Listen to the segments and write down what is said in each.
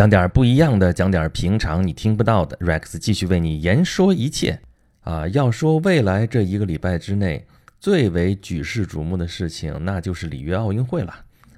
讲点不一样的，讲点平常你听不到的。Rex 继续为你言说一切啊！要说未来这一个礼拜之内最为举世瞩目的事情，那就是里约奥运会了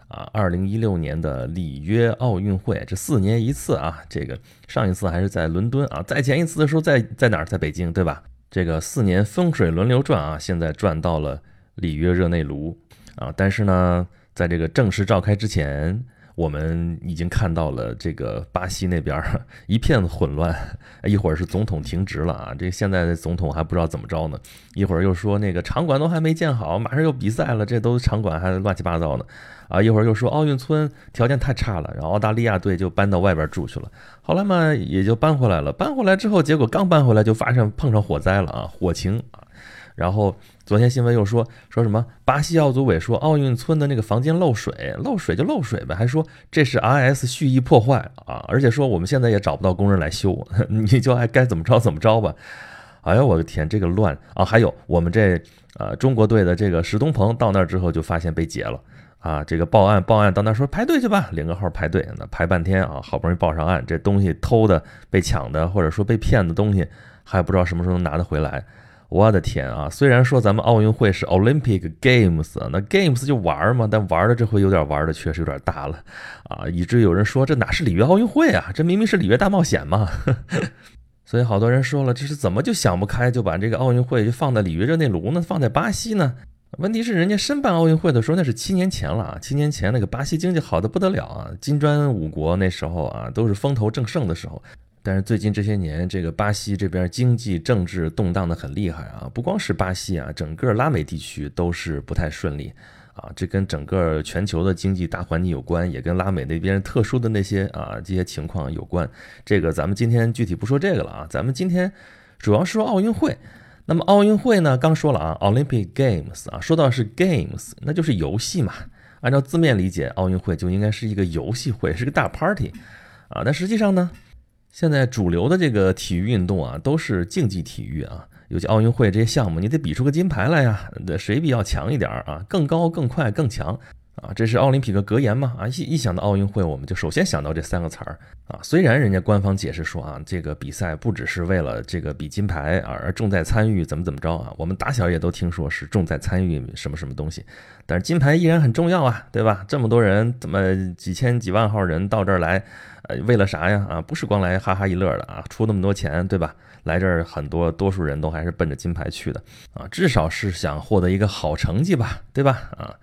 啊！二零一六年的里约奥运会，这四年一次啊！这个上一次还是在伦敦啊，再前一次的时候在在哪儿？在北京，对吧？这个四年风水轮流转啊，现在转到了里约热内卢啊！但是呢，在这个正式召开之前。我们已经看到了这个巴西那边一片混乱，一会儿是总统停职了啊，这现在的总统还不知道怎么着呢，一会儿又说那个场馆都还没建好，马上又比赛了，这都场馆还乱七八糟的啊，一会儿又说奥运村条件太差了，然后澳大利亚队就搬到外边住去了，后来嘛也就搬回来了，搬回来之后，结果刚搬回来就发生碰上火灾了啊，火情啊。然后昨天新闻又说说什么巴西奥组委说奥运村的那个房间漏水，漏水就漏水呗，还说这是 RS 蓄意破坏啊，而且说我们现在也找不到工人来修，你就爱该怎么着怎么着吧。哎呀，我的天，这个乱啊！还有我们这呃中国队的这个石东鹏到那儿之后就发现被劫了啊，这个报案报案到那说排队去吧，领个号排队，那排半天啊，好不容易报上案，这东西偷的、被抢的或者说被骗的东西还不知道什么时候能拿得回来。我的天啊！虽然说咱们奥运会是 Olympic Games，那 Games 就玩嘛，但玩的这回有点玩的确实有点大了啊，以至于有人说这哪是里约奥运会啊，这明明是里约大冒险嘛。所以好多人说了，这是怎么就想不开，就把这个奥运会就放在里约热内卢呢，放在巴西呢？问题是人家申办奥运会的时候那是七年前了啊，七年前那个巴西经济好的不得了啊，金砖五国那时候啊都是风头正盛的时候。但是最近这些年，这个巴西这边经济政治动荡的很厉害啊，不光是巴西啊，整个拉美地区都是不太顺利啊。这跟整个全球的经济大环境有关，也跟拉美那边特殊的那些啊这些情况有关。这个咱们今天具体不说这个了啊，咱们今天主要说奥运会。那么奥运会呢，刚说了啊，Olympic Games 啊，说到是 Games，那就是游戏嘛。按照字面理解，奥运会就应该是一个游戏会，是个大 party 啊。但实际上呢？现在主流的这个体育运动啊，都是竞技体育啊，尤其奥运会这些项目，你得比出个金牌来呀，对谁比较强一点啊？更高、更快、更强啊！这是奥林匹克格言嘛？啊，一一想到奥运会，我们就首先想到这三个词儿啊。虽然人家官方解释说啊，这个比赛不只是为了这个比金牌，而重在参与怎么怎么着啊。我们打小也都听说是重在参与什么什么东西，但是金牌依然很重要啊，对吧？这么多人，怎么几千几万号人到这儿来？呃，为了啥呀？啊，不是光来哈哈一乐的啊，出那么多钱，对吧？来这儿很多多数人都还是奔着金牌去的啊，至少是想获得一个好成绩吧，对吧？啊，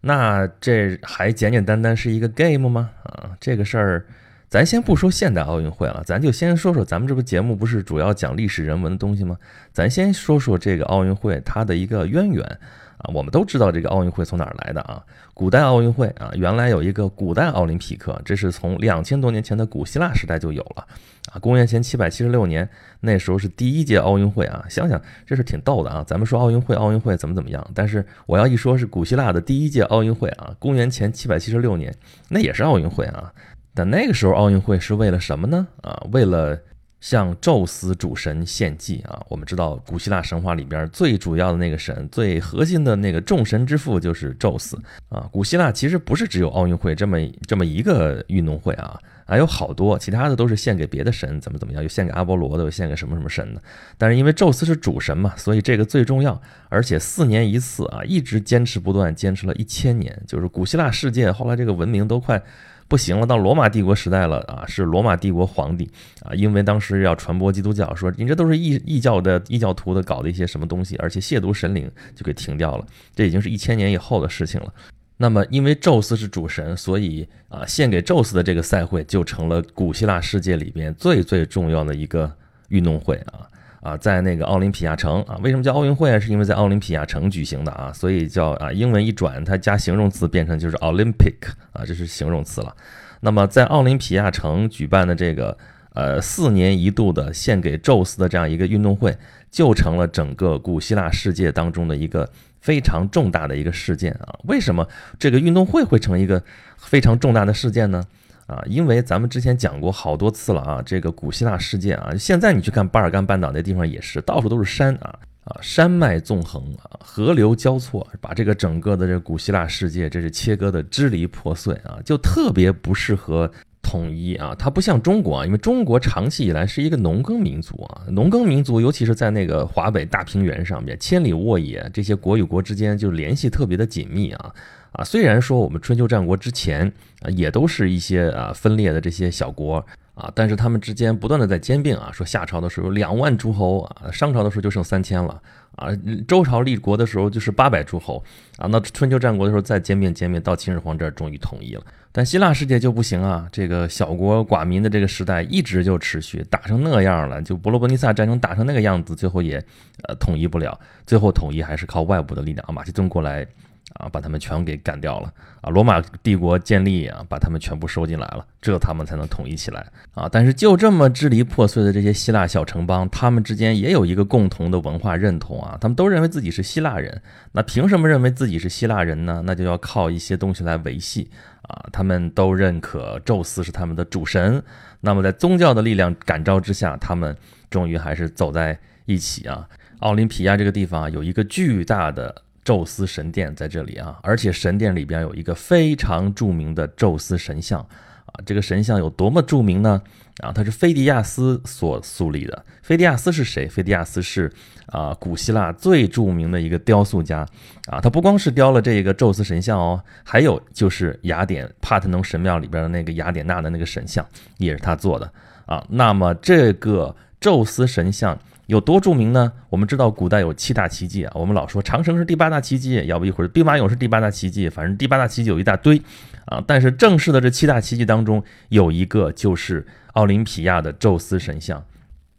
那这还简简单单是一个 game 吗？啊，这个事儿，咱先不说现代奥运会了，咱就先说说咱们这部节目不是主要讲历史人文的东西吗？咱先说说这个奥运会它的一个渊源。啊，我们都知道这个奥运会从哪儿来的啊？古代奥运会啊，原来有一个古代奥林匹克，这是从两千多年前的古希腊时代就有了啊。公元前七百七十六年，那时候是第一届奥运会啊。想想这是挺逗的啊。咱们说奥运会，奥运会怎么怎么样？但是我要一说是古希腊的第一届奥运会啊，公元前七百七十六年，那也是奥运会啊。但那个时候奥运会是为了什么呢？啊，为了。向宙斯主神献祭啊！我们知道古希腊神话里边最主要的那个神，最核心的那个众神之父就是宙斯啊。古希腊其实不是只有奥运会这么这么一个运动会啊，还有好多其他的都是献给别的神，怎么怎么样，又献给阿波罗的，又献给什么什么神的。但是因为宙斯是主神嘛，所以这个最重要，而且四年一次啊，一直坚持不断，坚持了一千年，就是古希腊世界后来这个文明都快。不行了，到罗马帝国时代了啊，是罗马帝国皇帝啊，因为当时要传播基督教，说你这都是异异教的异教徒的搞的一些什么东西，而且亵渎神灵，就给停掉了。这已经是一千年以后的事情了。那么，因为宙斯是主神，所以啊，献给宙斯的这个赛会就成了古希腊世界里边最最重要的一个运动会啊。啊，在那个奥林匹亚城啊，为什么叫奥运会啊？是因为在奥林匹亚城举行的啊，所以叫啊，英文一转，它加形容词变成就是 Olympic 啊，这是形容词了。那么在奥林匹亚城举办的这个呃四年一度的献给宙斯的这样一个运动会，就成了整个古希腊世界当中的一个非常重大的一个事件啊。为什么这个运动会会成一个非常重大的事件呢？啊，因为咱们之前讲过好多次了啊，这个古希腊世界啊，现在你去看巴尔干半岛那地方也是，到处都是山啊啊，山脉纵横啊，河流交错，把这个整个的这古希腊世界这是切割的支离破碎啊，就特别不适合统一啊，它不像中国啊，因为中国长期以来是一个农耕民族啊，农耕民族尤其是在那个华北大平原上面，千里沃野，这些国与国之间就联系特别的紧密啊啊，虽然说我们春秋战国之前啊，也都是一些啊分裂的这些小国。啊，但是他们之间不断的在兼并啊，说夏朝的时候两万诸侯啊，商朝的时候就剩三千了啊，周朝立国的时候就是八百诸侯啊，那春秋战国的时候再兼并兼并，到秦始皇这儿终于统一了。但希腊世界就不行啊，这个小国寡民的这个时代一直就持续，打成那样了，就伯罗奔尼撒战争打成那个样子，最后也呃统一不了，最后统一还是靠外部的力量，马其顿过来。啊，把他们全给干掉了啊！罗马帝国建立啊，把他们全部收进来了，这他们才能统一起来啊！但是就这么支离破碎的这些希腊小城邦，他们之间也有一个共同的文化认同啊，他们都认为自己是希腊人。那凭什么认为自己是希腊人呢？那就要靠一些东西来维系啊！他们都认可宙斯是他们的主神。那么在宗教的力量感召之下，他们终于还是走在一起啊！奥林匹亚这个地方有一个巨大的。宙斯神殿在这里啊，而且神殿里边有一个非常著名的宙斯神像啊。这个神像有多么著名呢？啊，它是菲迪亚斯所塑立的。菲迪亚斯是谁？菲迪亚斯是啊，古希腊最著名的一个雕塑家啊。他不光是雕了这个宙斯神像哦，还有就是雅典帕特农神庙里边的那个雅典娜的那个神像，也是他做的啊。那么这个宙斯神像。有多著名呢？我们知道古代有七大奇迹啊，我们老说长城是第八大奇迹，要不一会儿兵马俑是第八大奇迹，反正第八大奇迹有一大堆啊。但是正式的这七大奇迹当中，有一个就是奥林匹亚的宙斯神像。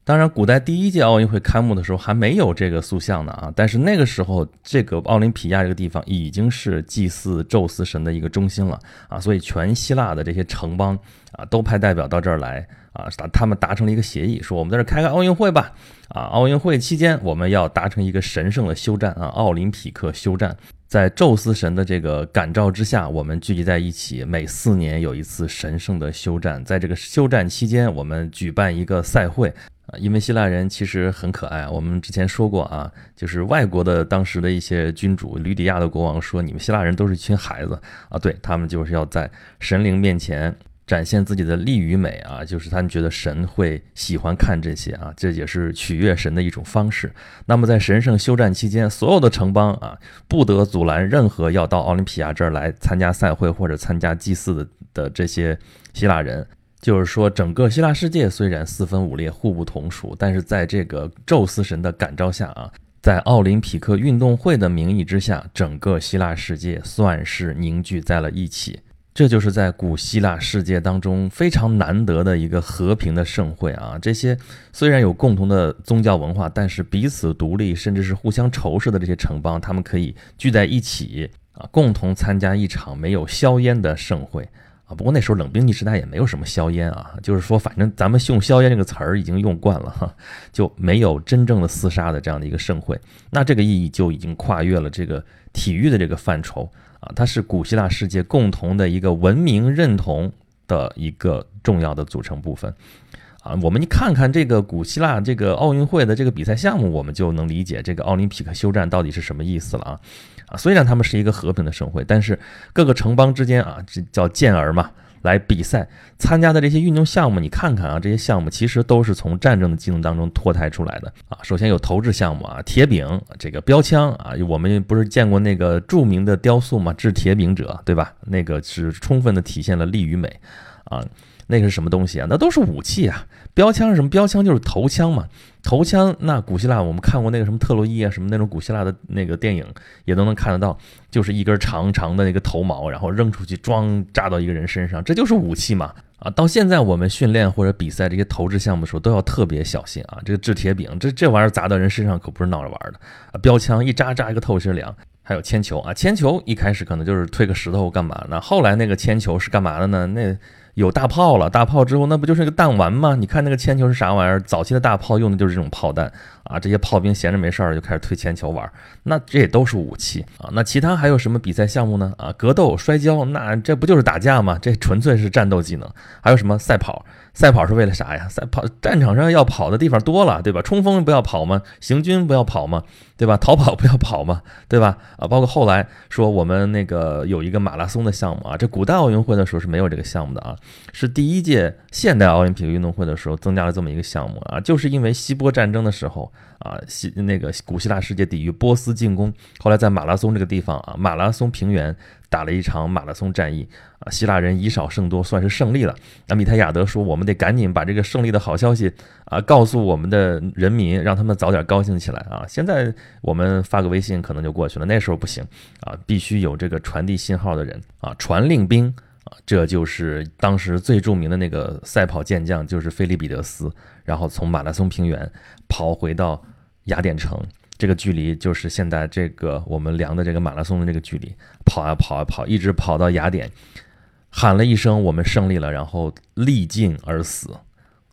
当然，古代第一届奥运会开幕的时候还没有这个塑像呢啊，但是那个时候这个奥林匹亚这个地方已经是祭祀宙斯神的一个中心了啊，所以全希腊的这些城邦啊都派代表到这儿来啊，达他们达成了一个协议，说我们在这开个奥运会吧啊，奥运会期间我们要达成一个神圣的休战啊，奥林匹克休战，在宙斯神的这个感召之下，我们聚集在一起，每四年有一次神圣的休战，在这个休战期间，我们举办一个赛会。啊，因为希腊人其实很可爱。我们之前说过啊，就是外国的当时的一些君主，吕底亚的国王说：“你们希腊人都是一群孩子啊。”对他们就是要在神灵面前展现自己的力与美啊，就是他们觉得神会喜欢看这些啊，这也是取悦神的一种方式。那么在神圣休战期间，所有的城邦啊，不得阻拦任何要到奥林匹亚这儿来参加赛会或者参加祭祀的的这些希腊人。就是说，整个希腊世界虽然四分五裂、互不同属，但是在这个宙斯神的感召下啊，在奥林匹克运动会的名义之下，整个希腊世界算是凝聚在了一起。这就是在古希腊世界当中非常难得的一个和平的盛会啊！这些虽然有共同的宗教文化，但是彼此独立，甚至是互相仇视的这些城邦，他们可以聚在一起啊，共同参加一场没有硝烟的盛会。啊，不过那时候冷兵器时代也没有什么硝烟啊，就是说，反正咱们用硝烟这个词儿已经用惯了哈，就没有真正的厮杀的这样的一个盛会。那这个意义就已经跨越了这个体育的这个范畴啊，它是古希腊世界共同的一个文明认同的一个重要的组成部分啊。我们一看看这个古希腊这个奥运会的这个比赛项目，我们就能理解这个奥林匹克休战到底是什么意思了啊。啊，虽然他们是一个和平的盛会，但是各个城邦之间啊，这叫健儿嘛，来比赛参加的这些运动项目，你看看啊，这些项目其实都是从战争的技能当中脱胎出来的啊。首先有投掷项目啊，铁饼，这个标枪啊，我们不是见过那个著名的雕塑嘛，掷铁饼者，对吧？那个是充分的体现了力与美啊。那个是什么东西啊？那都是武器啊！标枪是什么？标枪就是头枪嘛。头枪，那古希腊我们看过那个什么特洛伊啊，什么那种古希腊的那个电影也都能看得到，就是一根长长的那个头毛，然后扔出去，装扎到一个人身上，这就是武器嘛。啊，到现在我们训练或者比赛这些投掷项目的时候都要特别小心啊。这个掷铁饼，这这玩意儿砸到人身上可不是闹着玩的啊。标枪一扎扎一个透心凉。还有铅球啊，铅球一开始可能就是推个石头干嘛呢？后来那个铅球是干嘛的呢？那有大炮了，大炮之后那不就是个弹丸吗？你看那个铅球是啥玩意儿？早期的大炮用的就是这种炮弹啊，这些炮兵闲着没事儿就开始推铅球玩，那这也都是武器啊。那其他还有什么比赛项目呢？啊，格斗、摔跤，那这不就是打架吗？这纯粹是战斗技能。还有什么赛跑？赛跑是为了啥呀？赛跑战场上要跑的地方多了，对吧？冲锋不要跑吗？行军不要跑吗？对吧？逃跑不要跑吗？对吧？啊，包括后来说我们那个有一个马拉松的项目啊，这古代奥运会的时候是没有这个项目的啊，是第一届现代奥林匹克运动会的时候增加了这么一个项目啊，就是因为希波战争的时候啊，希那个古希腊世界抵御波斯进攻，后来在马拉松这个地方啊，马拉松平原。打了一场马拉松战役啊，希腊人以少胜多，算是胜利了。那米泰亚德说：“我们得赶紧把这个胜利的好消息啊告诉我们的人民，让他们早点高兴起来啊！现在我们发个微信可能就过去了，那时候不行啊，必须有这个传递信号的人啊，传令兵啊，这就是当时最著名的那个赛跑健将，就是菲利比德斯，然后从马拉松平原跑回到雅典城。”这个距离就是现在这个我们量的这个马拉松的这个距离，跑啊跑啊跑，一直跑到雅典，喊了一声“我们胜利了”，然后力尽而死。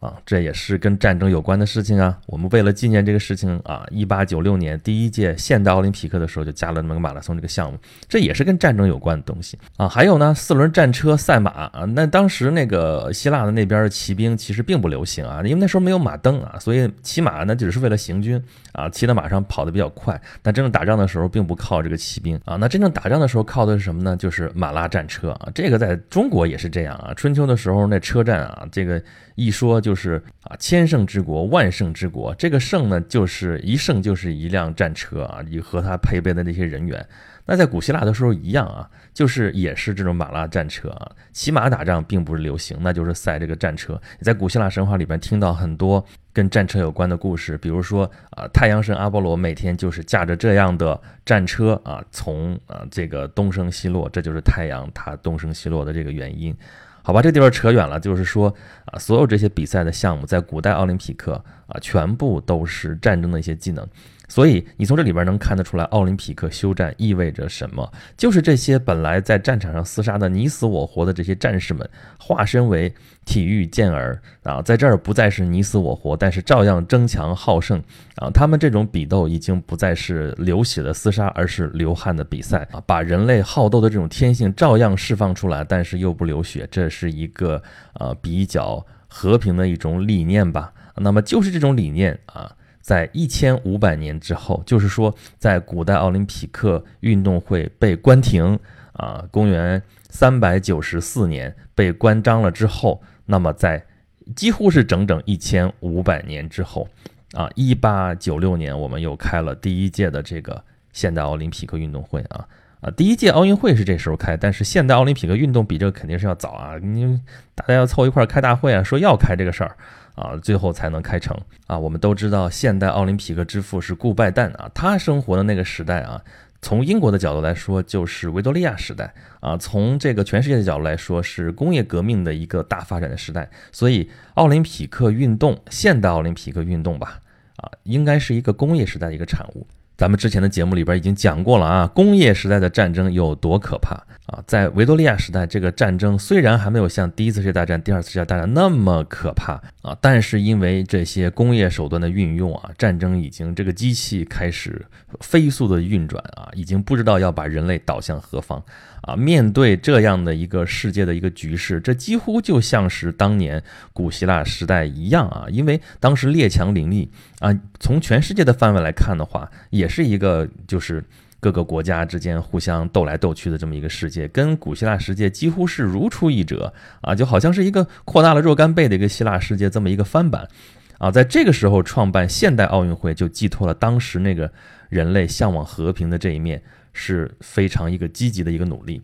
啊，这也是跟战争有关的事情啊。我们为了纪念这个事情啊，一八九六年第一届现代奥林匹克的时候就加了那么个马拉松这个项目，这也是跟战争有关的东西啊。还有呢，四轮战车赛马啊，那当时那个希腊的那边的骑兵其实并不流行啊，因为那时候没有马镫啊，所以骑马呢只是为了行军啊，骑在马上跑得比较快。但真正打仗的时候并不靠这个骑兵啊，那真正打仗的时候靠的是什么呢？就是马拉战车啊。这个在中国也是这样啊，春秋的时候那车战啊，这个。一说就是啊，千乘之国，万乘之国。这个乘呢，就是一乘就是一辆战车啊，你和它配备的那些人员。那在古希腊的时候一样啊，就是也是这种马拉战车啊。骑马打仗并不是流行，那就是赛这个战车。你在古希腊神话里边听到很多跟战车有关的故事，比如说啊，太阳神阿波罗每天就是驾着这样的战车啊，从啊这个东升西落，这就是太阳它东升西落的这个原因。好吧，这地方扯远了，就是说啊，所有这些比赛的项目在古代奥林匹克啊，全部都是战争的一些技能。所以你从这里边能看得出来，奥林匹克休战意味着什么？就是这些本来在战场上厮杀的你死我活的这些战士们，化身为体育健儿啊，在这儿不再是你死我活，但是照样争强好胜啊。他们这种比斗已经不再是流血的厮杀，而是流汗的比赛啊。把人类好斗的这种天性照样释放出来，但是又不流血，这是一个呃比较和平的一种理念吧。那么就是这种理念啊。在一千五百年之后，就是说，在古代奥林匹克运动会被关停啊，公元三百九十四年被关张了之后，那么在几乎是整整一千五百年之后啊，一八九六年我们又开了第一届的这个现代奥林匹克运动会啊啊，第一届奥运会是这时候开，但是现代奥林匹克运动比这个肯定是要早啊，你大家要凑一块儿开大会啊，说要开这个事儿。啊，最后才能开成啊！我们都知道，现代奥林匹克之父是顾拜旦啊，他生活的那个时代啊，从英国的角度来说，就是维多利亚时代啊；从这个全世界的角度来说，是工业革命的一个大发展的时代。所以，奥林匹克运动，现代奥林匹克运动吧，啊，应该是一个工业时代的一个产物。咱们之前的节目里边已经讲过了啊，工业时代的战争有多可怕啊！在维多利亚时代，这个战争虽然还没有像第一次世界大战、第二次世界大战那么可怕啊，但是因为这些工业手段的运用啊，战争已经这个机器开始飞速的运转啊，已经不知道要把人类导向何方。啊，面对这样的一个世界的一个局势，这几乎就像是当年古希腊时代一样啊，因为当时列强林立啊，从全世界的范围来看的话，也是一个就是各个国家之间互相斗来斗去的这么一个世界，跟古希腊世界几乎是如出一辙啊，就好像是一个扩大了若干倍的一个希腊世界这么一个翻版啊，在这个时候创办现代奥运会，就寄托了当时那个人类向往和平的这一面。是非常一个积极的一个努力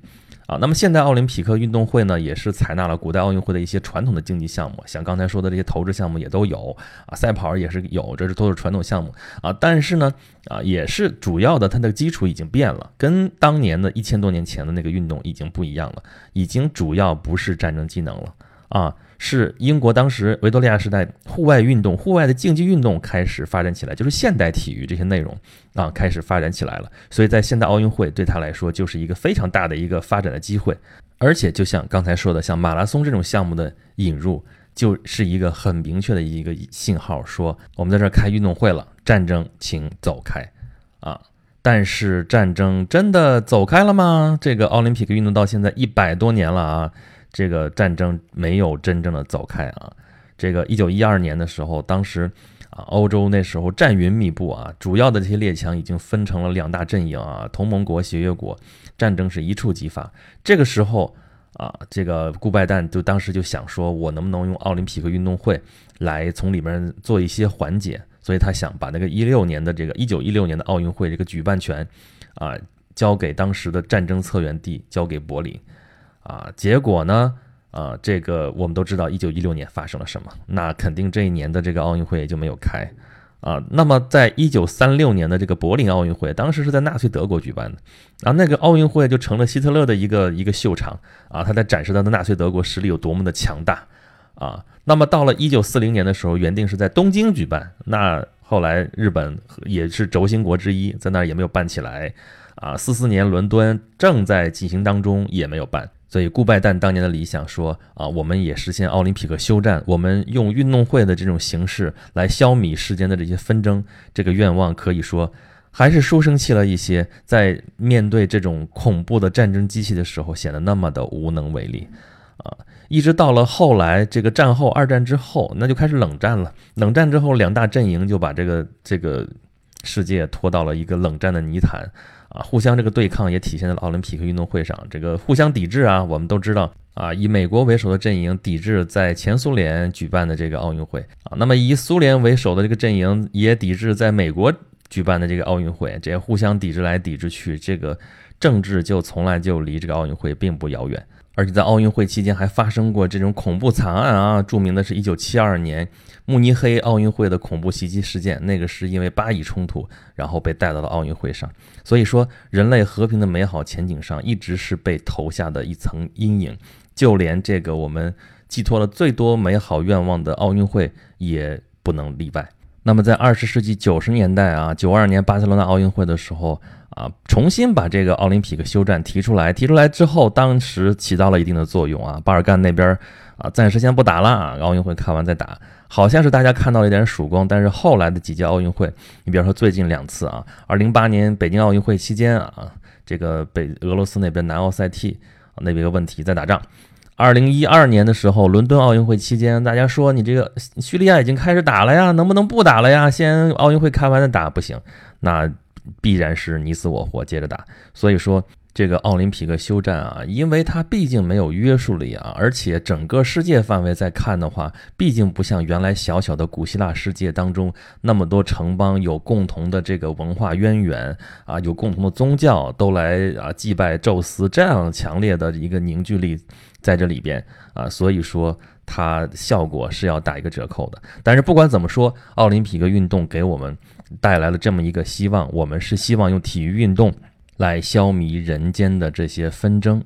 啊。那么现代奥林匹克运动会呢，也是采纳了古代奥运会的一些传统的竞技项目，像刚才说的这些投掷项目也都有啊，赛跑也是有，这是都是传统项目啊。但是呢，啊，也是主要的它的基础已经变了，跟当年的一千多年前的那个运动已经不一样了，已经主要不是战争技能了啊。是英国当时维多利亚时代户外运动、户外的竞技运动开始发展起来，就是现代体育这些内容啊开始发展起来了。所以在现代奥运会对他来说就是一个非常大的一个发展的机会，而且就像刚才说的，像马拉松这种项目的引入，就是一个很明确的一个信号，说我们在这儿开运动会了，战争请走开啊！但是战争真的走开了吗？这个奥林匹克运动到现在一百多年了啊！这个战争没有真正的走开啊。这个一九一二年的时候，当时啊，欧洲那时候战云密布啊，主要的这些列强已经分成了两大阵营啊，同盟国、协约国，战争是一触即发。这个时候啊，这个顾拜旦就当时就想说，我能不能用奥林匹克运动会来从里面做一些缓解？所以他想把那个一六年的这个一九一六年的奥运会这个举办权啊，交给当时的战争策源地，交给柏林啊。结果呢？啊，这个我们都知道，一九一六年发生了什么？那肯定这一年的这个奥运会也就没有开啊。那么，在一九三六年的这个柏林奥运会，当时是在纳粹德国举办的啊，那个奥运会就成了希特勒的一个一个秀场啊，他在展示他的纳粹德国实力有多么的强大啊。那么到了一九四零年的时候，原定是在东京举办，那后来日本也是轴心国之一，在那儿也没有办起来啊。四四年伦敦正在进行当中，也没有办。所以，顾拜旦当年的理想说啊，我们也实现奥林匹克休战，我们用运动会的这种形式来消弭世间的这些纷争，这个愿望可以说还是书生气了一些。在面对这种恐怖的战争机器的时候，显得那么的无能为力啊！一直到了后来，这个战后二战之后，那就开始冷战了。冷战之后，两大阵营就把这个这个世界拖到了一个冷战的泥潭。啊，互相这个对抗也体现在了奥林匹克运动会上，这个互相抵制啊，我们都知道啊，以美国为首的阵营抵制在前苏联举办的这个奥运会啊，那么以苏联为首的这个阵营也抵制在美国举办的这个奥运会，这些互相抵制来抵制去，这个政治就从来就离这个奥运会并不遥远。而且在奥运会期间还发生过这种恐怖惨案啊！著名的是一九七二年慕尼黑奥运会的恐怖袭击事件，那个是因为巴以冲突，然后被带到了奥运会上。所以说，人类和平的美好前景上一直是被投下的一层阴影，就连这个我们寄托了最多美好愿望的奥运会也不能例外。那么在二十世纪九十年代啊，九二年巴塞罗那奥运会的时候。啊，重新把这个奥林匹克休战提出来，提出来之后，当时起到了一定的作用啊。巴尔干那边啊，暂时先不打了，奥运会看完再打，好像是大家看到了一点曙光。但是后来的几届奥运会，你比方说最近两次啊，二零零八年北京奥运会期间啊，这个北俄罗斯那边南奥塞梯那边个问题在打仗。二零一二年的时候，伦敦奥运会期间，大家说你这个叙利亚已经开始打了呀，能不能不打了呀？先奥运会开完再打不行，那。必然是你死我活，接着打。所以说，这个奥林匹克休战啊，因为它毕竟没有约束力啊，而且整个世界范围在看的话，毕竟不像原来小小的古希腊世界当中那么多城邦有共同的这个文化渊源啊，有共同的宗教都来啊祭拜宙斯这样强烈的一个凝聚力在这里边啊，所以说它效果是要打一个折扣的。但是不管怎么说，奥林匹克运动给我们。带来了这么一个希望，我们是希望用体育运动来消弭人间的这些纷争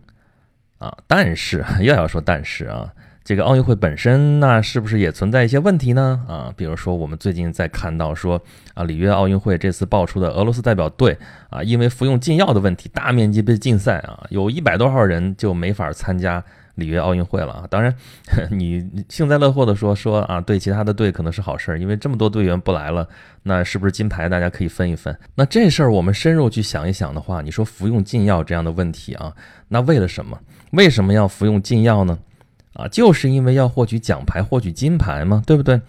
啊！但是 又要说但是啊，这个奥运会本身那是不是也存在一些问题呢？啊，比如说我们最近在看到说啊，里约奥运会这次爆出的俄罗斯代表队啊，因为服用禁药的问题，大面积被禁赛啊，有一百多号人就没法参加。里约奥运会了啊！当然，你幸灾乐祸的说说啊，对其他的队可能是好事儿，因为这么多队员不来了，那是不是金牌大家可以分一分？那这事儿我们深入去想一想的话，你说服用禁药这样的问题啊，那为了什么？为什么要服用禁药呢？啊，就是因为要获取奖牌、获取金牌嘛？对不对？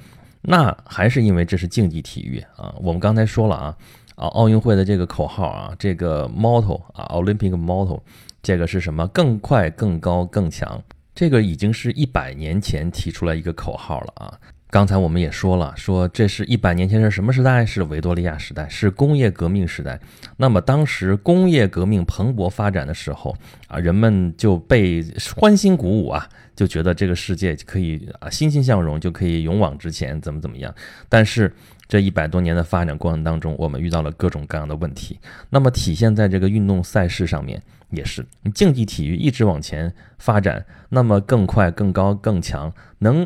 那还是因为这是竞技体育啊。我们刚才说了啊，啊，奥运会的这个口号啊，这个 motto 啊，Olympic motto。这个是什么？更快、更高、更强。这个已经是一百年前提出来一个口号了啊！刚才我们也说了，说这是一百年前是什么时代？是维多利亚时代，是工业革命时代。那么当时工业革命蓬勃发展的时候啊，人们就被欢欣鼓舞啊，就觉得这个世界可以啊欣欣向荣，就可以勇往直前，怎么怎么样？但是这一百多年的发展过程当中，我们遇到了各种各样的问题。那么体现在这个运动赛事上面。也是，竞技体育一直往前发展，那么更快、更高、更强，能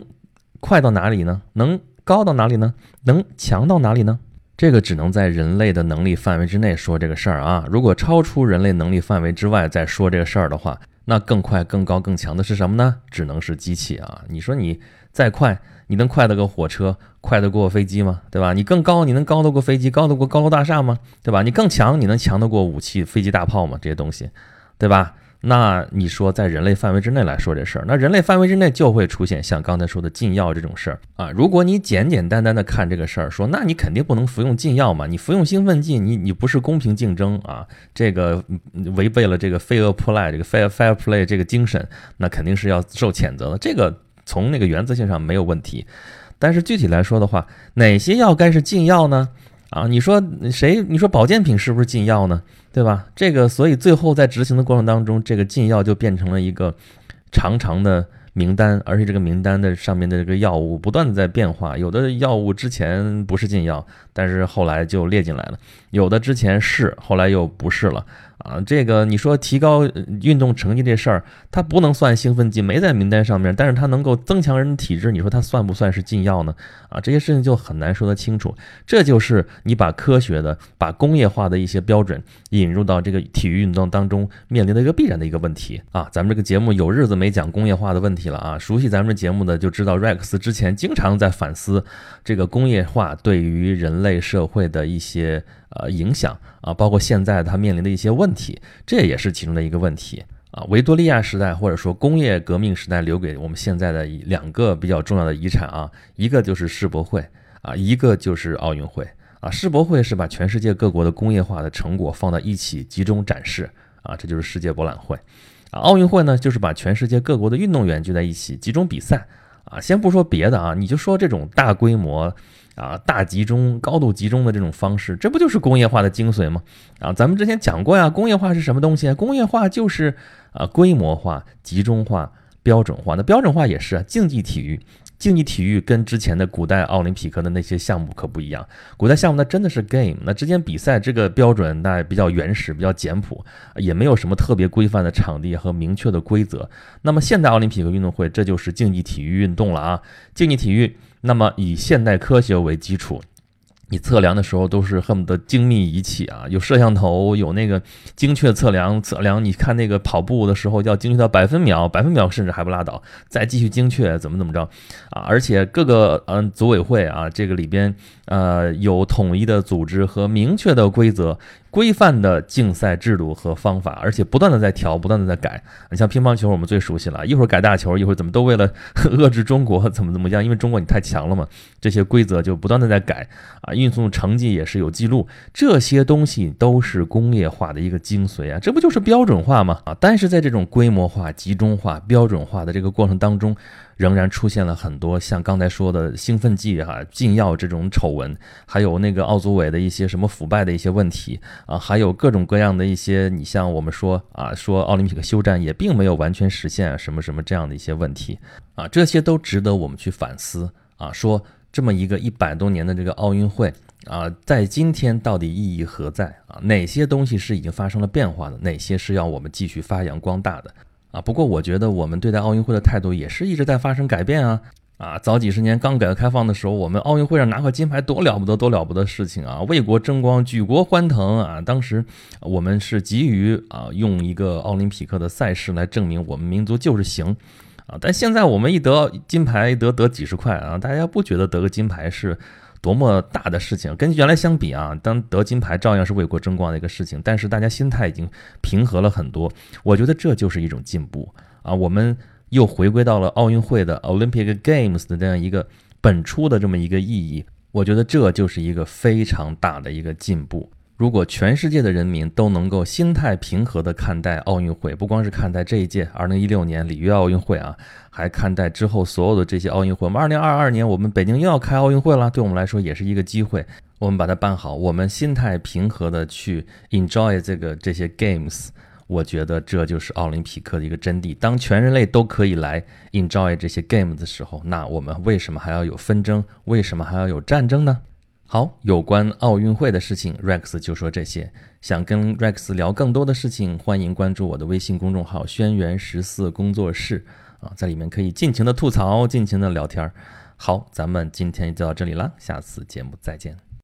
快到哪里呢？能高到哪里呢？能强到哪里呢？这个只能在人类的能力范围之内说这个事儿啊。如果超出人类能力范围之外再说这个事儿的话，那更快、更高、更强的是什么呢？只能是机器啊！你说你再快，你能快得过火车，快得过飞机吗？对吧？你更高，你能高得过飞机，高得过高楼大厦吗？对吧？你更强，你能强得过武器、飞机、大炮吗？这些东西。对吧？那你说在人类范围之内来说这事儿，那人类范围之内就会出现像刚才说的禁药这种事儿啊。如果你简简单单的看这个事儿，说那你肯定不能服用禁药嘛，你服用兴奋剂，你你不是公平竞争啊，这个违背了这个 fair play 这个 fair fair play 这个精神，那肯定是要受谴责的。这个从那个原则性上没有问题，但是具体来说的话，哪些药该是禁药呢？啊，你说谁？你说保健品是不是禁药呢？对吧？这个，所以最后在执行的过程当中，这个禁药就变成了一个长长的名单，而且这个名单的上面的这个药物不断的在变化。有的药物之前不是禁药，但是后来就列进来了；有的之前是，后来又不是了。啊，这个你说提高运动成绩这事儿，它不能算兴奋剂，没在名单上面，但是它能够增强人体质，你说它算不算是禁药呢？啊，这些事情就很难说得清楚。这就是你把科学的、把工业化的一些标准引入到这个体育运动当中面临的一个必然的一个问题啊。咱们这个节目有日子没讲工业化的问题了啊，熟悉咱们这节目的就知道，Rex 之前经常在反思这个工业化对于人类社会的一些。呃，影响啊，包括现在它面临的一些问题，这也是其中的一个问题啊。维多利亚时代或者说工业革命时代留给我们现在的两个比较重要的遗产啊，一个就是世博会啊，一个就是奥运会啊。世博会是把全世界各国的工业化的成果放到一起集中展示啊，这就是世界博览会啊。奥运会呢，就是把全世界各国的运动员聚在一起集中比赛啊。先不说别的啊，你就说这种大规模。啊，大集中、高度集中的这种方式，这不就是工业化的精髓吗？啊，咱们之前讲过呀，工业化是什么东西？工业化就是啊，规模化、集中化、标准化。那标准化也是竞技体育，竞技体育跟之前的古代奥林匹克的那些项目可不一样。古代项目那真的是 game，那之间比赛这个标准那比较原始、比较简朴，也没有什么特别规范的场地和明确的规则。那么现代奥林匹克运动会，这就是竞技体育运动了啊，竞技体育。那么以现代科学为基础，你测量的时候都是恨不得精密仪器啊，有摄像头，有那个精确测量测量。你看那个跑步的时候要精确到百分秒，百分秒甚至还不拉倒，再继续精确怎么怎么着啊？而且各个嗯组委会啊，这个里边呃有统一的组织和明确的规则。规范的竞赛制度和方法，而且不断的在调，不断的在改。你像乒乓球，我们最熟悉了，一会儿改大球，一会儿怎么都为了遏制中国，怎么怎么样？因为中国你太强了嘛，这些规则就不断的在改啊。运送成绩也是有记录，这些东西都是工业化的一个精髓啊，这不就是标准化吗？啊，但是在这种规模化、集中化、标准化的这个过程当中。仍然出现了很多像刚才说的兴奋剂哈禁药这种丑闻，还有那个奥组委的一些什么腐败的一些问题啊，还有各种各样的一些，你像我们说啊，说奥林匹克休战也并没有完全实现什么什么这样的一些问题啊，这些都值得我们去反思啊。说这么一个一百多年的这个奥运会啊，在今天到底意义何在啊？哪些东西是已经发生了变化的？哪些是要我们继续发扬光大的？啊，不过我觉得我们对待奥运会的态度也是一直在发生改变啊！啊，早几十年刚改革开放的时候，我们奥运会上拿块金牌多了不得，多了不得事情啊，为国争光，举国欢腾啊！当时我们是急于啊，用一个奥林匹克的赛事来证明我们民族就是行啊！但现在我们一得金牌，得得几十块啊，大家不觉得得个金牌是？多么大的事情，跟原来相比啊，当得金牌照样是为国争光的一个事情。但是大家心态已经平和了很多，我觉得这就是一种进步啊。我们又回归到了奥运会的 Olympic Games 的这样一个本初的这么一个意义，我觉得这就是一个非常大的一个进步。如果全世界的人民都能够心态平和地看待奥运会，不光是看待这一届二零一六年里约奥运会啊，还看待之后所有的这些奥运会。我们二零二二年我们北京又要开奥运会了，对我们来说也是一个机会。我们把它办好，我们心态平和地去 enjoy 这个这些 games，我觉得这就是奥林匹克的一个真谛。当全人类都可以来 enjoy 这些 games 的时候，那我们为什么还要有纷争？为什么还要有战争呢？好，有关奥运会的事情，Rex 就说这些。想跟 Rex 聊更多的事情，欢迎关注我的微信公众号“轩辕十四工作室”啊，在里面可以尽情的吐槽，尽情的聊天。好，咱们今天就到这里了，下次节目再见。